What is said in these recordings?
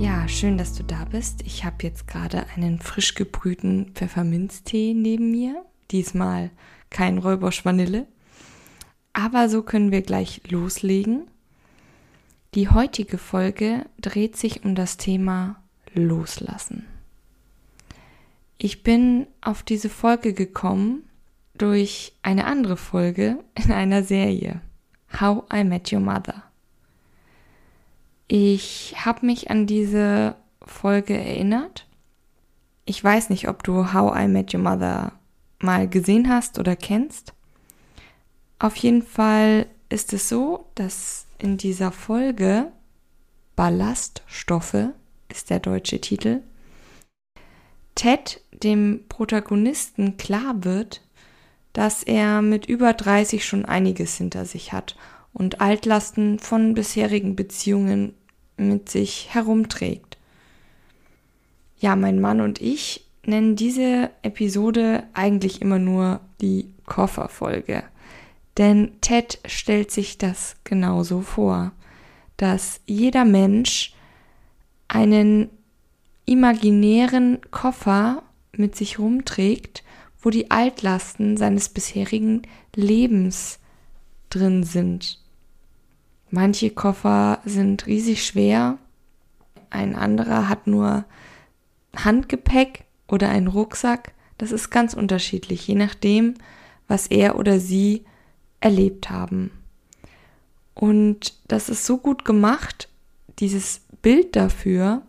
Ja, schön, dass du da bist. Ich habe jetzt gerade einen frisch gebrühten Pfefferminztee neben mir. Diesmal kein Räubersch Vanille. Aber so können wir gleich loslegen. Die heutige Folge dreht sich um das Thema Loslassen. Ich bin auf diese Folge gekommen durch eine andere Folge in einer Serie, How I Met Your Mother. Ich habe mich an diese Folge erinnert. Ich weiß nicht, ob du How I Met Your Mother mal gesehen hast oder kennst. Auf jeden Fall ist es so, dass in dieser Folge Ballaststoffe ist der deutsche Titel, Ted dem Protagonisten klar wird, dass er mit über 30 schon einiges hinter sich hat und Altlasten von bisherigen Beziehungen mit sich herumträgt. Ja, mein Mann und ich nennen diese Episode eigentlich immer nur die Kofferfolge. Denn Ted stellt sich das genauso vor, dass jeder Mensch einen imaginären Koffer mit sich rumträgt, wo die Altlasten seines bisherigen Lebens drin sind. Manche Koffer sind riesig schwer, ein anderer hat nur Handgepäck oder einen Rucksack. Das ist ganz unterschiedlich, je nachdem, was er oder sie erlebt haben. Und das ist so gut gemacht, dieses Bild dafür,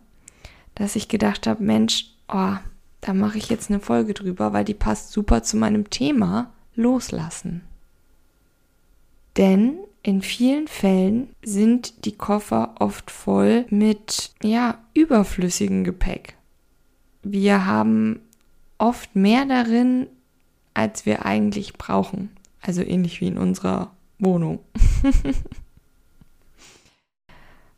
dass ich gedacht habe, Mensch, oh, da mache ich jetzt eine Folge drüber, weil die passt super zu meinem Thema Loslassen. Denn in vielen Fällen sind die Koffer oft voll mit, ja, überflüssigem Gepäck. Wir haben oft mehr darin, als wir eigentlich brauchen. Also ähnlich wie in unserer Wohnung.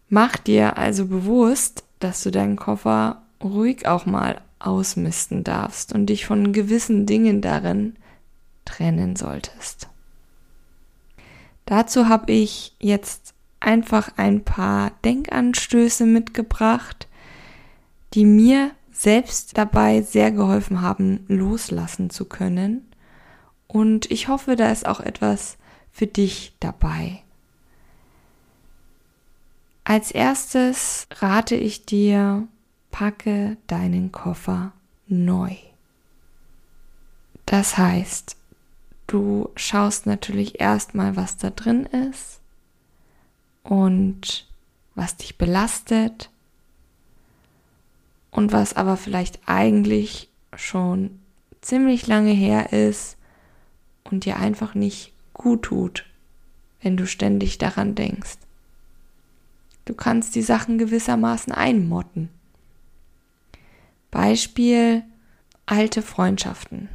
Mach dir also bewusst, dass du deinen Koffer ruhig auch mal ausmisten darfst und dich von gewissen Dingen darin trennen solltest. Dazu habe ich jetzt einfach ein paar Denkanstöße mitgebracht, die mir selbst dabei sehr geholfen haben, loslassen zu können. Und ich hoffe, da ist auch etwas für dich dabei. Als erstes rate ich dir, packe deinen Koffer neu. Das heißt, du schaust natürlich erstmal, was da drin ist und was dich belastet und was aber vielleicht eigentlich schon ziemlich lange her ist und dir einfach nicht gut tut, wenn du ständig daran denkst. Du kannst die Sachen gewissermaßen einmotten. Beispiel alte Freundschaften.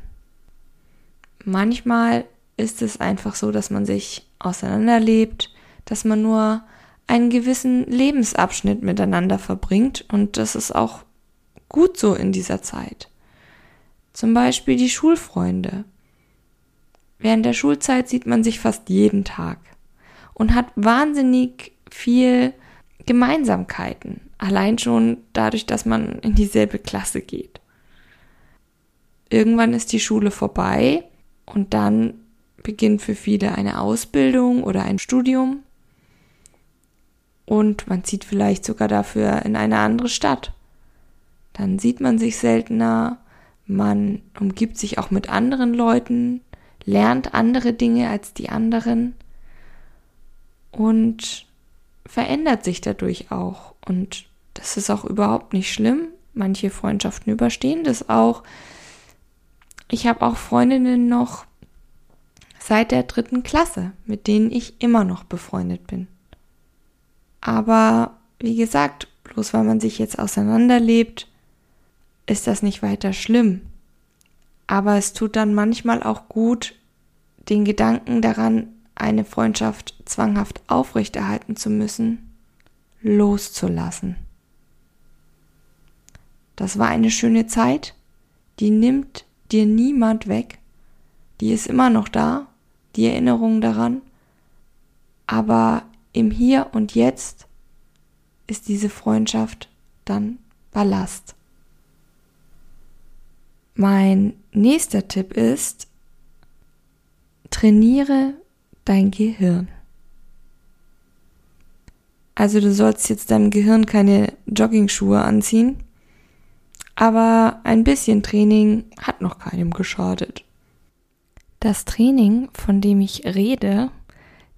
Manchmal ist es einfach so, dass man sich auseinanderlebt, dass man nur einen gewissen Lebensabschnitt miteinander verbringt und das ist auch gut so in dieser Zeit. Zum Beispiel die Schulfreunde. Während der Schulzeit sieht man sich fast jeden Tag und hat wahnsinnig viel Gemeinsamkeiten. Allein schon dadurch, dass man in dieselbe Klasse geht. Irgendwann ist die Schule vorbei und dann beginnt für viele eine Ausbildung oder ein Studium. Und man zieht vielleicht sogar dafür in eine andere Stadt. Dann sieht man sich seltener, man umgibt sich auch mit anderen Leuten, lernt andere Dinge als die anderen und verändert sich dadurch auch. Und das ist auch überhaupt nicht schlimm. Manche Freundschaften überstehen das auch. Ich habe auch Freundinnen noch seit der dritten Klasse, mit denen ich immer noch befreundet bin. Aber wie gesagt, bloß weil man sich jetzt auseinanderlebt, ist das nicht weiter schlimm. Aber es tut dann manchmal auch gut, den Gedanken daran, eine Freundschaft zwanghaft aufrechterhalten zu müssen, loszulassen. Das war eine schöne Zeit, die nimmt dir niemand weg, die ist immer noch da, die Erinnerung daran, aber im Hier und Jetzt ist diese Freundschaft dann Ballast. Mein nächster Tipp ist, trainiere dein Gehirn. Also du sollst jetzt deinem Gehirn keine Joggingschuhe anziehen, aber ein bisschen Training hat noch keinem geschadet. Das Training, von dem ich rede,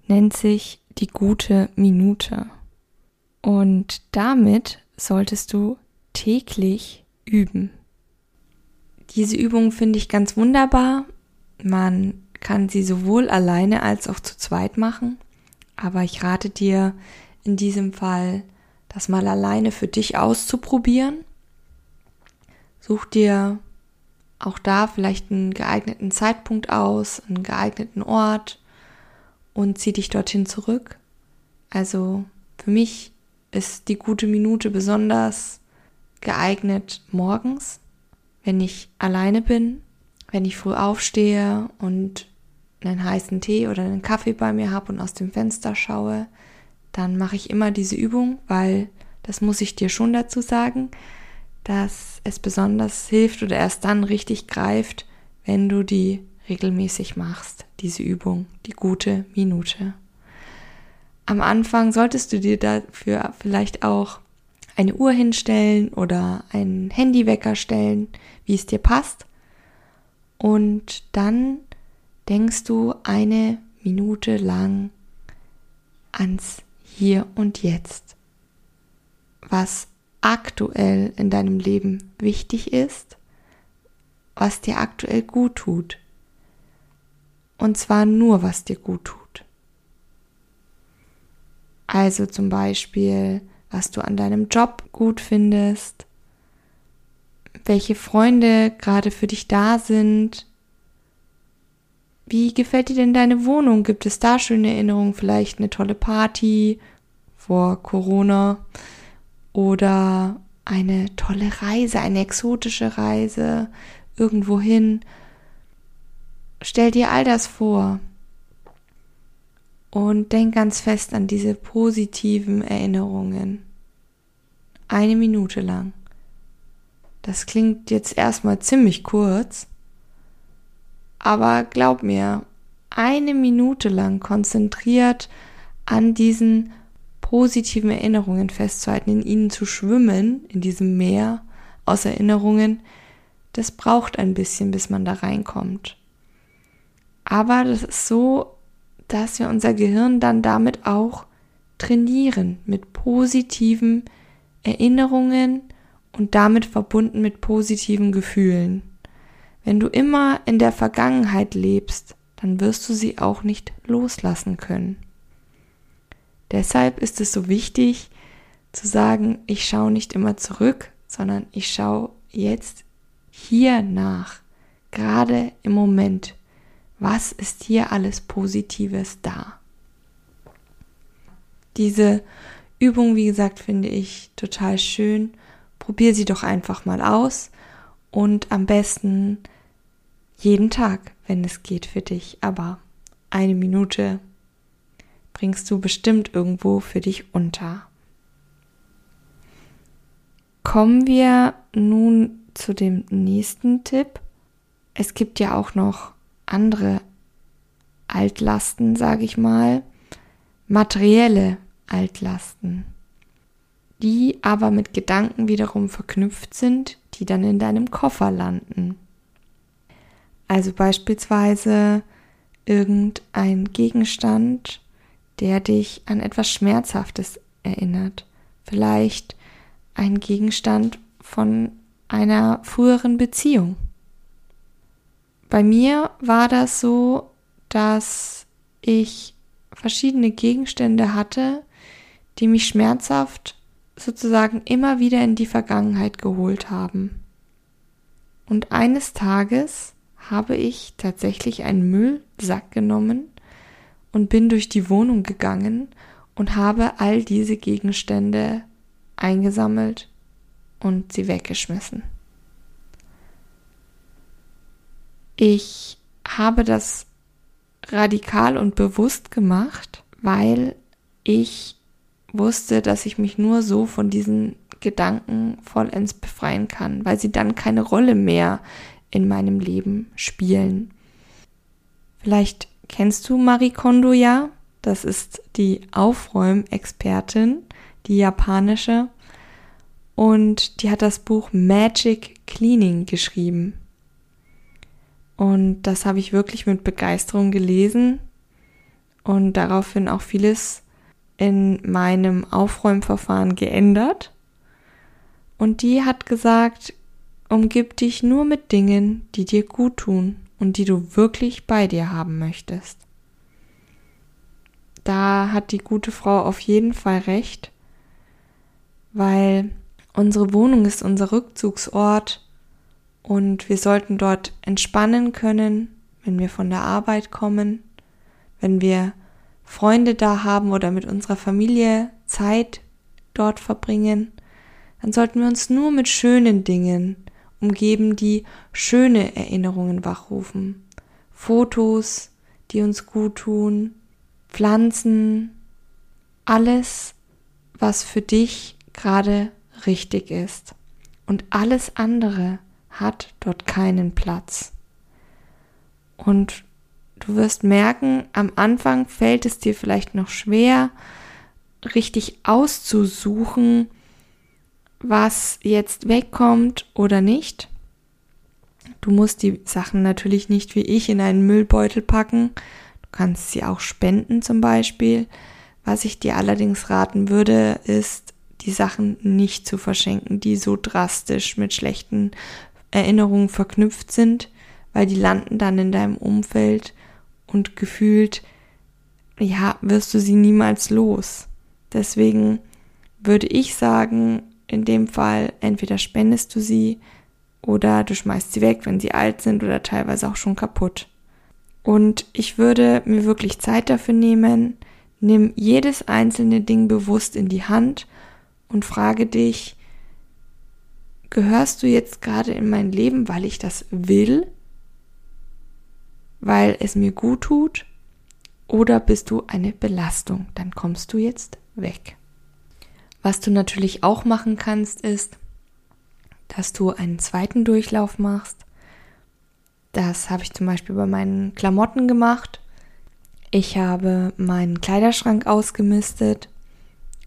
nennt sich die gute Minute. Und damit solltest du täglich üben. Diese Übung finde ich ganz wunderbar. Man kann sie sowohl alleine als auch zu zweit machen. Aber ich rate dir in diesem Fall, das mal alleine für dich auszuprobieren. Such dir auch da vielleicht einen geeigneten Zeitpunkt aus, einen geeigneten Ort und zieh dich dorthin zurück. Also für mich ist die gute Minute besonders geeignet morgens, wenn ich alleine bin, wenn ich früh aufstehe und einen heißen Tee oder einen Kaffee bei mir habe und aus dem Fenster schaue, dann mache ich immer diese Übung, weil das muss ich dir schon dazu sagen, dass es besonders hilft oder erst dann richtig greift, wenn du die regelmäßig machst, diese Übung, die gute Minute. Am Anfang solltest du dir dafür vielleicht auch eine Uhr hinstellen oder einen Handywecker stellen, wie es dir passt. Und dann denkst du eine Minute lang ans Hier und Jetzt, was aktuell in deinem Leben wichtig ist, was dir aktuell gut tut. Und zwar nur, was dir gut tut. Also zum Beispiel, was du an deinem Job gut findest, welche Freunde gerade für dich da sind, wie gefällt dir denn deine Wohnung? Gibt es da schöne Erinnerungen? Vielleicht eine tolle Party vor Corona oder eine tolle Reise, eine exotische Reise irgendwo hin. Stell dir all das vor und denk ganz fest an diese positiven Erinnerungen. Eine Minute lang. Das klingt jetzt erstmal ziemlich kurz, aber glaub mir, eine Minute lang konzentriert an diesen positiven Erinnerungen festzuhalten, in ihnen zu schwimmen, in diesem Meer aus Erinnerungen, das braucht ein bisschen, bis man da reinkommt. Aber das ist so, dass wir unser Gehirn dann damit auch trainieren, mit positiven Erinnerungen und damit verbunden mit positiven Gefühlen. Wenn du immer in der Vergangenheit lebst, dann wirst du sie auch nicht loslassen können. Deshalb ist es so wichtig zu sagen, ich schaue nicht immer zurück, sondern ich schaue jetzt hier nach, gerade im Moment. Was ist hier alles Positives da? Diese Übung, wie gesagt, finde ich total schön. Probier sie doch einfach mal aus und am besten jeden Tag, wenn es geht für dich. Aber eine Minute bringst du bestimmt irgendwo für dich unter. Kommen wir nun zu dem nächsten Tipp. Es gibt ja auch noch andere Altlasten, sage ich mal, materielle Altlasten, die aber mit Gedanken wiederum verknüpft sind, die dann in deinem Koffer landen. Also beispielsweise irgendein Gegenstand, der dich an etwas Schmerzhaftes erinnert. Vielleicht ein Gegenstand von einer früheren Beziehung. Bei mir war das so, dass ich verschiedene Gegenstände hatte, die mich schmerzhaft sozusagen immer wieder in die Vergangenheit geholt haben. Und eines Tages habe ich tatsächlich einen Müllsack genommen und bin durch die Wohnung gegangen und habe all diese Gegenstände eingesammelt und sie weggeschmissen. Ich habe das radikal und bewusst gemacht, weil ich wusste, dass ich mich nur so von diesen Gedanken vollends befreien kann, weil sie dann keine Rolle mehr in meinem Leben spielen. Vielleicht kennst du Marie Kondo ja. Das ist die Aufräumexpertin, die japanische. Und die hat das Buch Magic Cleaning geschrieben. Und das habe ich wirklich mit Begeisterung gelesen und daraufhin auch vieles in meinem Aufräumverfahren geändert. Und die hat gesagt, umgib dich nur mit Dingen, die dir gut tun und die du wirklich bei dir haben möchtest. Da hat die gute Frau auf jeden Fall recht, weil unsere Wohnung ist unser Rückzugsort und wir sollten dort entspannen können, wenn wir von der Arbeit kommen, wenn wir Freunde da haben oder mit unserer Familie Zeit dort verbringen, dann sollten wir uns nur mit schönen Dingen umgeben, die schöne Erinnerungen wachrufen. Fotos, die uns gut tun, Pflanzen, alles, was für dich gerade richtig ist. Und alles andere hat dort keinen Platz. Und du wirst merken, am Anfang fällt es dir vielleicht noch schwer, richtig auszusuchen, was jetzt wegkommt oder nicht. Du musst die Sachen natürlich nicht wie ich in einen Müllbeutel packen. Du kannst sie auch spenden zum Beispiel. Was ich dir allerdings raten würde, ist, die Sachen nicht zu verschenken, die so drastisch mit schlechten Erinnerungen verknüpft sind, weil die landen dann in deinem Umfeld und gefühlt, ja, wirst du sie niemals los. Deswegen würde ich sagen, in dem Fall entweder spendest du sie oder du schmeißt sie weg, wenn sie alt sind oder teilweise auch schon kaputt. Und ich würde mir wirklich Zeit dafür nehmen, nimm jedes einzelne Ding bewusst in die Hand und frage dich, gehörst du jetzt gerade in mein Leben, weil ich das will, weil es mir gut tut, oder bist du eine Belastung? Dann kommst du jetzt weg. Was du natürlich auch machen kannst, ist, dass du einen zweiten Durchlauf machst. Das habe ich zum Beispiel bei meinen Klamotten gemacht. Ich habe meinen Kleiderschrank ausgemistet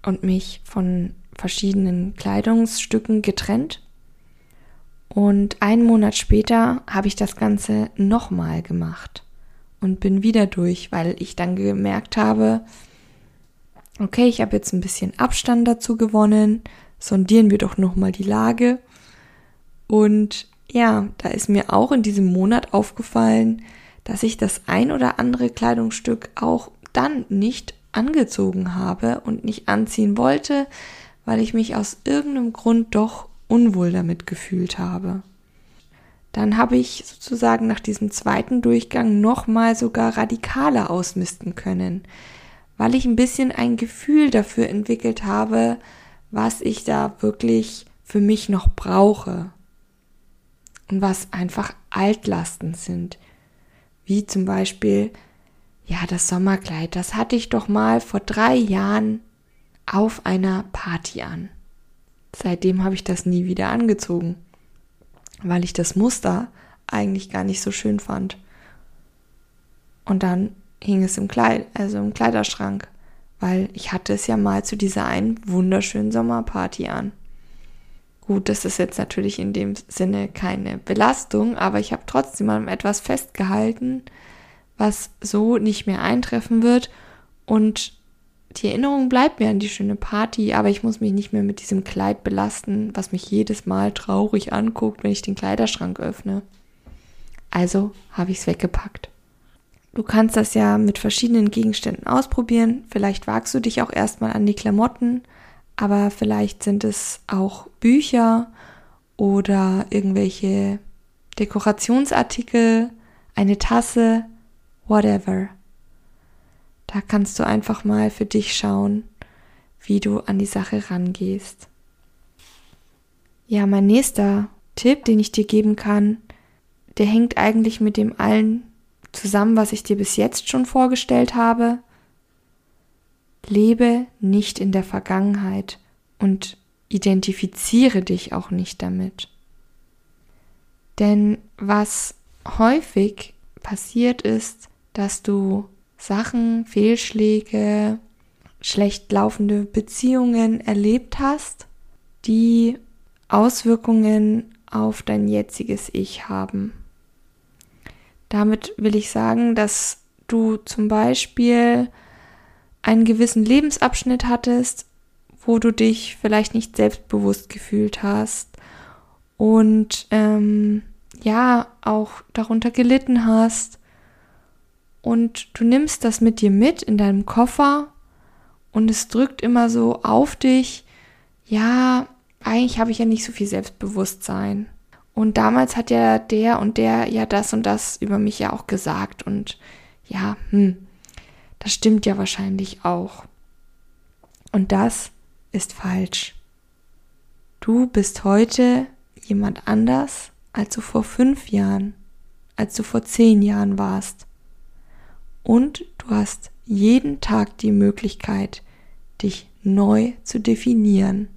und mich von verschiedenen Kleidungsstücken getrennt und einen Monat später habe ich das Ganze nochmal gemacht und bin wieder durch, weil ich dann gemerkt habe, okay, ich habe jetzt ein bisschen Abstand dazu gewonnen, sondieren wir doch nochmal die Lage. Und ja, da ist mir auch in diesem Monat aufgefallen, dass ich das ein oder andere Kleidungsstück auch dann nicht angezogen habe und nicht anziehen wollte, weil ich mich aus irgendeinem Grund doch unwohl damit gefühlt habe. Dann habe ich sozusagen nach diesem zweiten Durchgang nochmal sogar radikaler ausmisten können, weil ich ein bisschen ein Gefühl dafür entwickelt habe, was ich da wirklich für mich noch brauche und was einfach Altlasten sind, wie zum Beispiel ja, das Sommerkleid, das hatte ich doch mal vor drei Jahren auf einer Party an. Seitdem habe ich das nie wieder angezogen, weil ich das Muster eigentlich gar nicht so schön fand. Und dann hing es im Kleid, also im Kleiderschrank, weil ich hatte es ja mal zu dieser einen wunderschönen Sommerparty an. Gut, das ist jetzt natürlich in dem Sinne keine Belastung, aber ich habe trotzdem an etwas festgehalten, was so nicht mehr eintreffen wird und die Erinnerung bleibt mir an die schöne Party, aber ich muss mich nicht mehr mit diesem Kleid belasten, was mich jedes Mal traurig anguckt, wenn ich den Kleiderschrank öffne. Also habe ich es weggepackt. Du kannst das ja mit verschiedenen Gegenständen ausprobieren. Vielleicht wagst du dich auch erstmal an die Klamotten, aber vielleicht sind es auch Bücher oder irgendwelche Dekorationsartikel, eine Tasse, whatever. Da kannst du einfach mal für dich schauen, wie du an die Sache rangehst. Ja, mein nächster Tipp, den ich dir geben kann, der hängt eigentlich mit dem allen zusammen, was ich dir bis jetzt schon vorgestellt habe. Lebe nicht in der Vergangenheit und identifiziere dich auch nicht damit. Denn was häufig passiert ist, dass du Sachen, Fehlschläge, schlecht laufende Beziehungen erlebt hast, die Auswirkungen auf dein jetziges Ich haben. Damit will ich sagen, dass du zum Beispiel einen gewissen Lebensabschnitt hattest, wo du dich vielleicht nicht selbstbewusst gefühlt hast und ähm, ja auch darunter gelitten hast und du nimmst das mit dir mit in deinem Koffer und es drückt immer so auf dich, ja, eigentlich habe ich ja nicht so viel Selbstbewusstsein. Und damals hat ja der und der ja das und das über mich ja auch gesagt. Und ja, hm, das stimmt ja wahrscheinlich auch. Und das ist falsch. Du bist heute jemand anders, als du vor fünf Jahren, als du vor zehn Jahren warst. Und du hast jeden Tag die Möglichkeit, dich neu zu definieren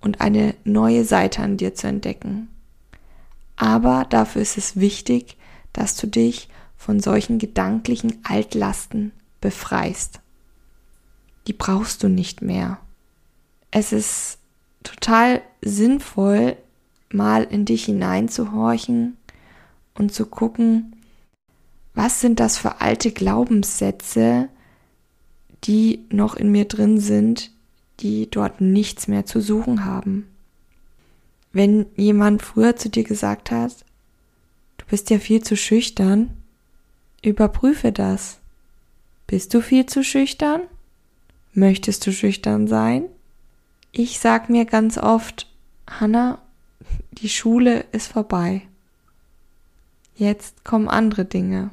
und eine neue Seite an dir zu entdecken. Aber dafür ist es wichtig, dass du dich von solchen gedanklichen Altlasten befreist. Die brauchst du nicht mehr. Es ist total sinnvoll, mal in dich hineinzuhorchen und zu gucken, was sind das für alte Glaubenssätze, die noch in mir drin sind, die dort nichts mehr zu suchen haben. Wenn jemand früher zu dir gesagt hat, du bist ja viel zu schüchtern, überprüfe das. Bist du viel zu schüchtern? Möchtest du schüchtern sein? Ich sag mir ganz oft, Hanna, die Schule ist vorbei. Jetzt kommen andere Dinge.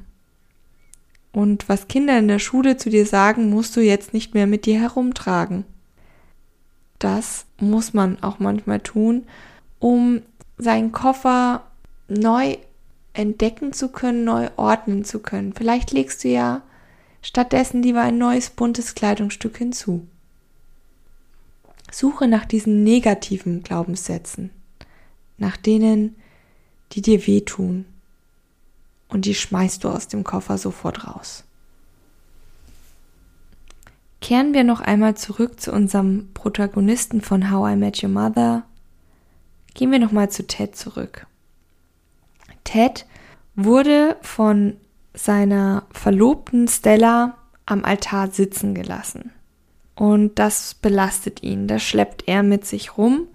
Und was Kinder in der Schule zu dir sagen, musst du jetzt nicht mehr mit dir herumtragen. Das muss man auch manchmal tun, um seinen Koffer neu entdecken zu können, neu ordnen zu können. Vielleicht legst du ja stattdessen lieber ein neues buntes Kleidungsstück hinzu. Suche nach diesen negativen Glaubenssätzen, nach denen, die dir wehtun, und die schmeißt du aus dem Koffer sofort raus. Kehren wir noch einmal zurück zu unserem Protagonisten von How I Met Your Mother. Gehen wir nochmal zu Ted zurück. Ted wurde von seiner Verlobten Stella am Altar sitzen gelassen. Und das belastet ihn, das schleppt er mit sich rum.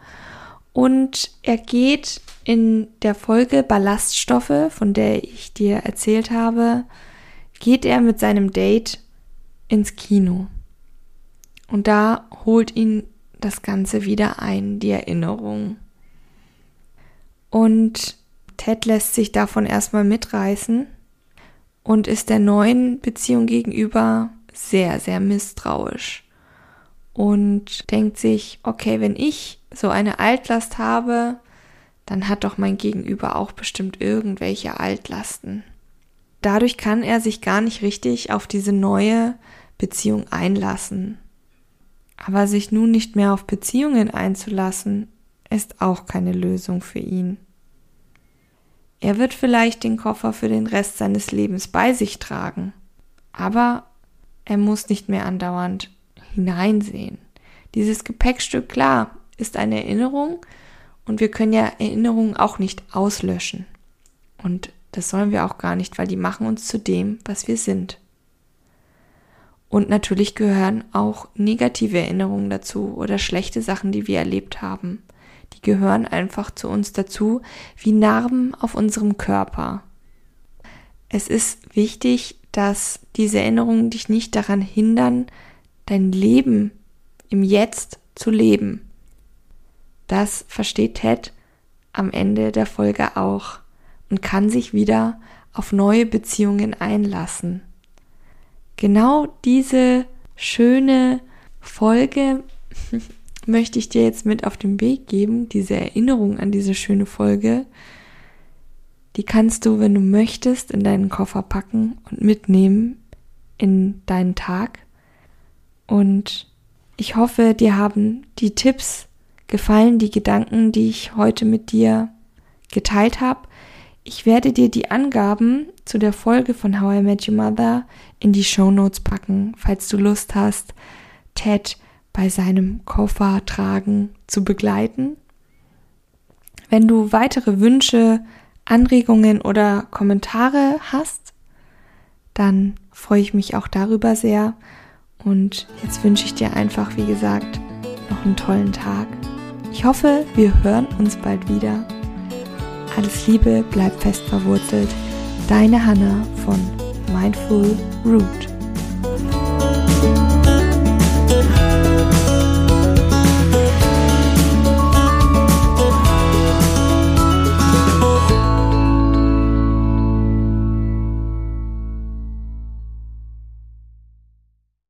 Und er geht in der Folge Ballaststoffe, von der ich dir erzählt habe, geht er mit seinem Date ins Kino. Und da holt ihn das Ganze wieder ein, die Erinnerung. Und Ted lässt sich davon erstmal mitreißen und ist der neuen Beziehung gegenüber sehr, sehr misstrauisch. Und denkt sich, okay, wenn ich so eine Altlast habe, dann hat doch mein Gegenüber auch bestimmt irgendwelche Altlasten. Dadurch kann er sich gar nicht richtig auf diese neue Beziehung einlassen. Aber sich nun nicht mehr auf Beziehungen einzulassen, ist auch keine Lösung für ihn. Er wird vielleicht den Koffer für den Rest seines Lebens bei sich tragen, aber er muss nicht mehr andauernd hineinsehen. Dieses Gepäckstück, klar, ist eine Erinnerung, und wir können ja Erinnerungen auch nicht auslöschen. Und das sollen wir auch gar nicht, weil die machen uns zu dem, was wir sind. Und natürlich gehören auch negative Erinnerungen dazu oder schlechte Sachen, die wir erlebt haben. Die gehören einfach zu uns dazu, wie Narben auf unserem Körper. Es ist wichtig, dass diese Erinnerungen dich nicht daran hindern, dein Leben im Jetzt zu leben. Das versteht Ted am Ende der Folge auch. und kann sich wieder auf neue Beziehungen einlassen. Genau diese schöne Folge möchte ich dir jetzt mit auf den Weg geben, diese Erinnerung an diese schöne Folge. Die kannst du, wenn du möchtest, in deinen Koffer packen und mitnehmen in deinen Tag. Und ich hoffe, dir haben die Tipps gefallen, die Gedanken, die ich heute mit dir geteilt habe. Ich werde dir die Angaben zu der Folge von How I Met Your Mother in die Show Notes packen, falls du Lust hast, Ted bei seinem Koffer tragen zu begleiten. Wenn du weitere Wünsche, Anregungen oder Kommentare hast, dann freue ich mich auch darüber sehr. Und jetzt wünsche ich dir einfach, wie gesagt, noch einen tollen Tag. Ich hoffe, wir hören uns bald wieder. Alles Liebe, bleib fest verwurzelt. Deine Hanna von Mindful Root.